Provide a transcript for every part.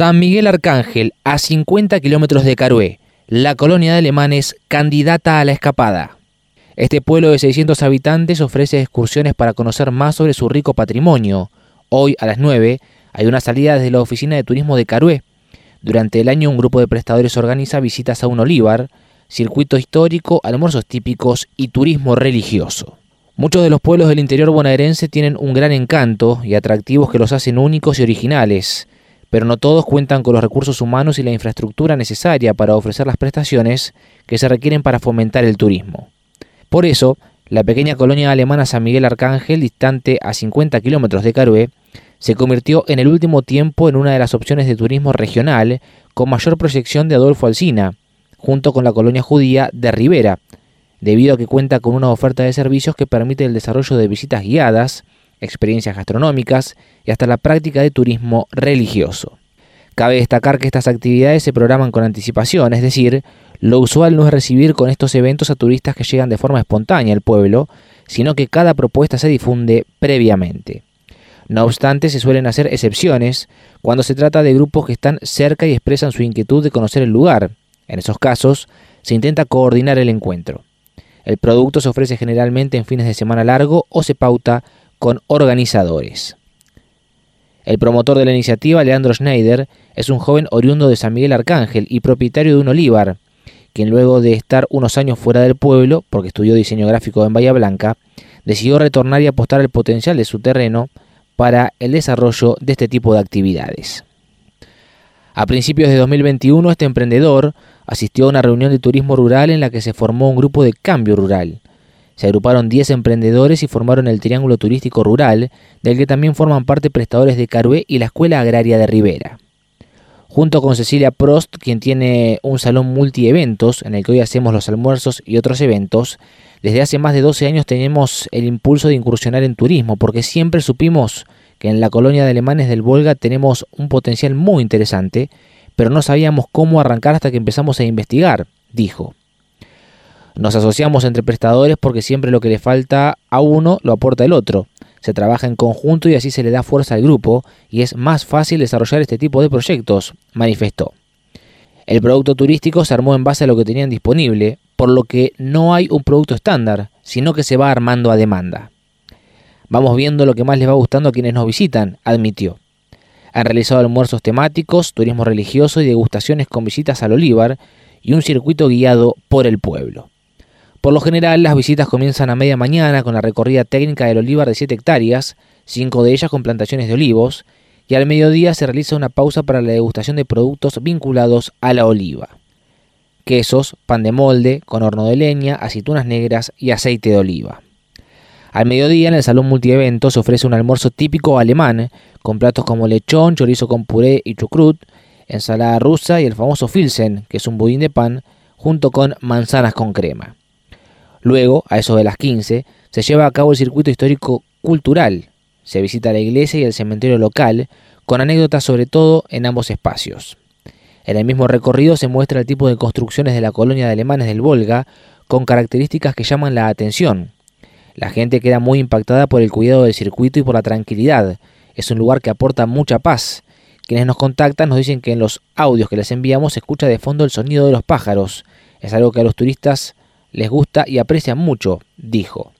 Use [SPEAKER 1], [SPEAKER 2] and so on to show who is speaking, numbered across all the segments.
[SPEAKER 1] San Miguel Arcángel, a 50 kilómetros de Carué, la colonia de alemanes candidata a la escapada. Este pueblo de 600 habitantes ofrece excursiones para conocer más sobre su rico patrimonio. Hoy, a las 9, hay una salida desde la oficina de turismo de Carué. Durante el año, un grupo de prestadores organiza visitas a un olivar, circuito histórico, almuerzos típicos y turismo religioso. Muchos de los pueblos del interior bonaerense tienen un gran encanto y atractivos que los hacen únicos y originales pero no todos cuentan con los recursos humanos y la infraestructura necesaria para ofrecer las prestaciones que se requieren para fomentar el turismo. Por eso, la pequeña colonia alemana San Miguel Arcángel, distante a 50 kilómetros de Carué, se convirtió en el último tiempo en una de las opciones de turismo regional con mayor proyección de Adolfo Alsina, junto con la colonia judía de Rivera, debido a que cuenta con una oferta de servicios que permite el desarrollo de visitas guiadas, experiencias gastronómicas y hasta la práctica de turismo religioso. Cabe destacar que estas actividades se programan con anticipación, es decir, lo usual no es recibir con estos eventos a turistas que llegan de forma espontánea al pueblo, sino que cada propuesta se difunde previamente. No obstante, se suelen hacer excepciones cuando se trata de grupos que están cerca y expresan su inquietud de conocer el lugar. En esos casos, se intenta coordinar el encuentro. El producto se ofrece generalmente en fines de semana largo o se pauta con organizadores. El promotor de la iniciativa, Leandro Schneider, es un joven oriundo de San Miguel Arcángel y propietario de un olivar, quien luego de estar unos años fuera del pueblo, porque estudió diseño gráfico en Bahía Blanca, decidió retornar y apostar al potencial de su terreno para el desarrollo de este tipo de actividades. A principios de 2021, este emprendedor asistió a una reunión de turismo rural en la que se formó un grupo de cambio rural, se agruparon 10 emprendedores y formaron el Triángulo Turístico Rural, del que también forman parte prestadores de Carué y la Escuela Agraria de Rivera. Junto con Cecilia Prost, quien tiene un salón multieventos en el que hoy hacemos los almuerzos y otros eventos, desde hace más de 12 años tenemos el impulso de incursionar en turismo, porque siempre supimos que en la colonia de alemanes del Volga tenemos un potencial muy interesante, pero no sabíamos cómo arrancar hasta que empezamos a investigar, dijo. Nos asociamos entre prestadores porque siempre lo que le falta a uno lo aporta el otro. Se trabaja en conjunto y así se le da fuerza al grupo y es más fácil desarrollar este tipo de proyectos, manifestó. El producto turístico se armó en base a lo que tenían disponible, por lo que no hay un producto estándar, sino que se va armando a demanda. Vamos viendo lo que más les va gustando a quienes nos visitan, admitió. Han realizado almuerzos temáticos, turismo religioso y degustaciones con visitas al olivar y un circuito guiado por el pueblo. Por lo general, las visitas comienzan a media mañana con la recorrida técnica del olivar de 7 hectáreas, cinco de ellas con plantaciones de olivos, y al mediodía se realiza una pausa para la degustación de productos vinculados a la oliva. Quesos, pan de molde, con horno de leña, aceitunas negras y aceite de oliva. Al mediodía en el salón multievento se ofrece un almuerzo típico alemán, con platos como lechón, chorizo con puré y chucrut, ensalada rusa y el famoso filsen, que es un budín de pan, junto con manzanas con crema. Luego, a eso de las 15, se lleva a cabo el circuito histórico cultural. Se visita la iglesia y el cementerio local, con anécdotas sobre todo en ambos espacios. En el mismo recorrido se muestra el tipo de construcciones de la colonia de alemanes del Volga, con características que llaman la atención. La gente queda muy impactada por el cuidado del circuito y por la tranquilidad. Es un lugar que aporta mucha paz. Quienes nos contactan nos dicen que en los audios que les enviamos se escucha de fondo el sonido de los pájaros. Es algo que a los turistas les gusta y aprecian mucho, dijo.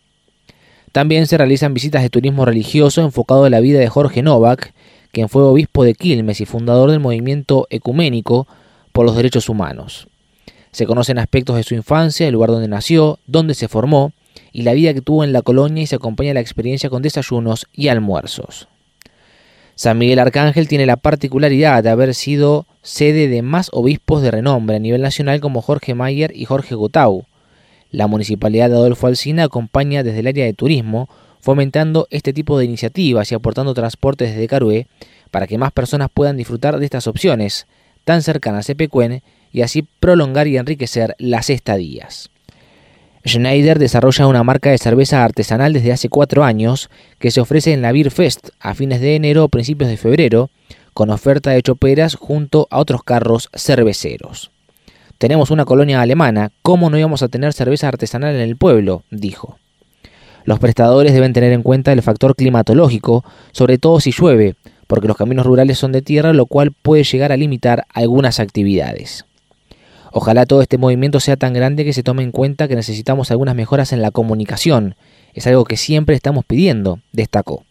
[SPEAKER 1] También se realizan visitas de turismo religioso enfocado en la vida de Jorge Novak, quien fue obispo de Quilmes y fundador del movimiento ecuménico por los derechos humanos. Se conocen aspectos de su infancia, el lugar donde nació, dónde se formó y la vida que tuvo en la colonia y se acompaña la experiencia con desayunos y almuerzos. San Miguel Arcángel tiene la particularidad de haber sido sede de más obispos de renombre a nivel nacional como Jorge Mayer y Jorge Gotau, la Municipalidad de Adolfo Alsina acompaña desde el área de turismo, fomentando este tipo de iniciativas y aportando transportes desde Carué para que más personas puedan disfrutar de estas opciones tan cercanas a Pecuén y así prolongar y enriquecer las estadías. Schneider desarrolla una marca de cerveza artesanal desde hace cuatro años que se ofrece en la Beer Fest a fines de enero o principios de febrero, con oferta de choperas junto a otros carros cerveceros. Tenemos una colonia alemana, ¿cómo no íbamos a tener cerveza artesanal en el pueblo? dijo. Los prestadores deben tener en cuenta el factor climatológico, sobre todo si llueve, porque los caminos rurales son de tierra, lo cual puede llegar a limitar algunas actividades. Ojalá todo este movimiento sea tan grande que se tome en cuenta que necesitamos algunas mejoras en la comunicación. Es algo que siempre estamos pidiendo, destacó.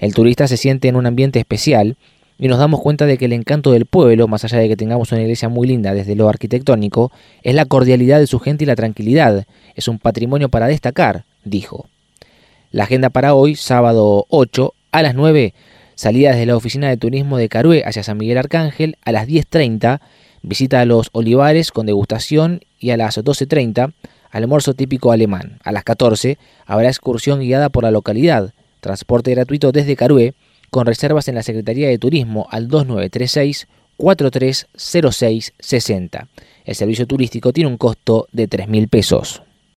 [SPEAKER 1] El turista se siente en un ambiente especial y nos damos cuenta de que el encanto del pueblo, más allá de que tengamos una iglesia muy linda desde lo arquitectónico, es la cordialidad de su gente y la tranquilidad. Es un patrimonio para destacar, dijo. La agenda para hoy, sábado 8, a las 9, salida desde la oficina de turismo de Carué hacia San Miguel Arcángel, a las 10.30, visita a los olivares con degustación y a las 12.30, almuerzo típico alemán. A las 14 habrá excursión guiada por la localidad, transporte gratuito desde Carué, con reservas en la Secretaría de Turismo al 2936 430660. El servicio turístico tiene un costo de 3.000 pesos.